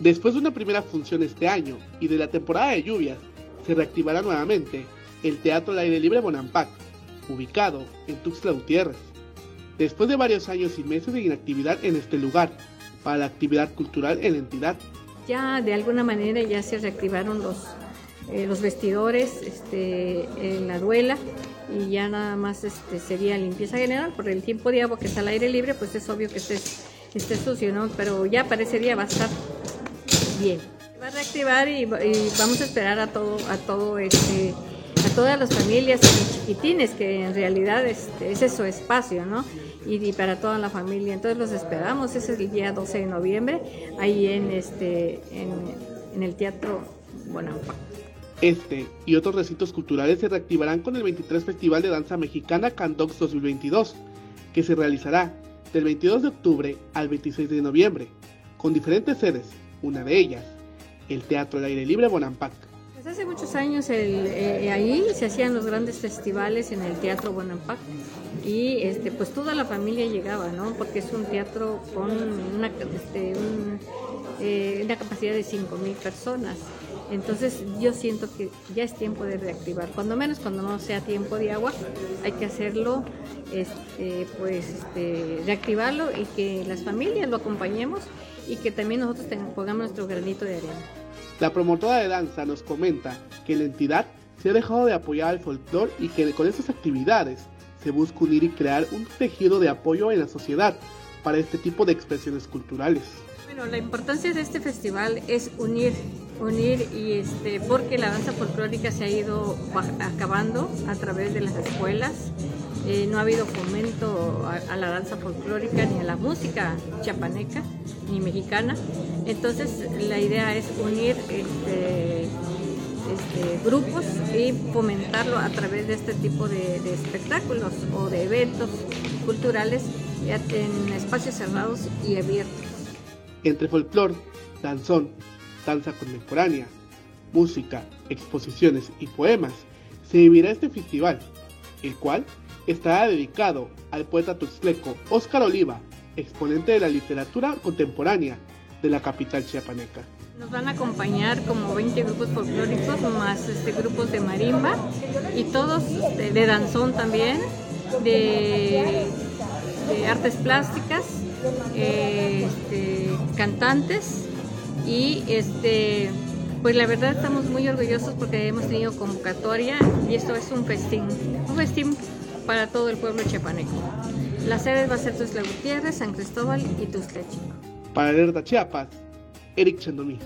Después de una primera función este año y de la temporada de lluvias, se reactivará nuevamente el Teatro al Aire Libre Bonampak, ubicado en Tuxtla Gutiérrez. Después de varios años y meses de inactividad en este lugar, para la actividad cultural en la entidad. Ya de alguna manera ya se reactivaron los, eh, los vestidores este, en la duela y ya nada más este, sería limpieza general por el tiempo de agua que está al aire libre, pues es obvio que esté, esté sucio, ¿no? Pero ya para ese bien. Va a reactivar y, vamos a esperar a todo, a todo este, a todas las familias y chiquitines, que en realidad este, ese es su espacio, ¿no? Y, para toda la familia. Entonces los esperamos, ese es el día 12 de noviembre, ahí en, este, en, en el Teatro Bonampak. Este y otros recintos culturales se reactivarán con el 23 Festival de Danza Mexicana Candox 2022, que se realizará del 22 de octubre al 26 de noviembre, con diferentes sedes, una de ellas, el Teatro al Aire Libre Bonampak. Desde hace muchos años eh, ahí se hacían los grandes festivales en el Teatro Bonampak y este, pues toda la familia llegaba, ¿no? Porque es un teatro con una, este, eh, una capacidad de 5.000 personas. Entonces yo siento que ya es tiempo de reactivar, cuando menos cuando no sea tiempo de agua, hay que hacerlo, este, pues este, reactivarlo y que las familias lo acompañemos y que también nosotros pongamos nuestro granito de arena. La promotora de danza nos comenta que la entidad se ha dejado de apoyar al folclore y que con estas actividades se busca unir y crear un tejido de apoyo en la sociedad para este tipo de expresiones culturales. Bueno, la importancia de este festival es unir, unir y este, porque la danza folclórica se ha ido acabando a través de las escuelas. Eh, no ha habido fomento a, la danza folclórica ni a la música chapaneca ni mexicana. Entonces la idea es unir este, este, grupos y fomentarlo a través de este tipo de, de espectáculos o de eventos culturales en espacios cerrados y abiertos. Entre folclore, danzón, danza contemporánea, música, exposiciones y poemas, se vivirá este festival, el cual estará dedicado al poeta tuxtleco Óscar Oliva, exponente de la literatura contemporánea de la capital chiapaneca. Nos van a acompañar como 20 grupos folclóricos, más este, grupos de marimba y todos de, danzón también, de artes plásticas este, cantantes y este pues la verdad estamos muy orgullosos porque hemos tenido convocatoria y esto es un festín, un festín para todo el pueblo chiapaneco. La sede va a ser Tuzla Gutiérrez, San Cristóbal y Tuzla Para Alerta Chiapas, Eric Chandomí.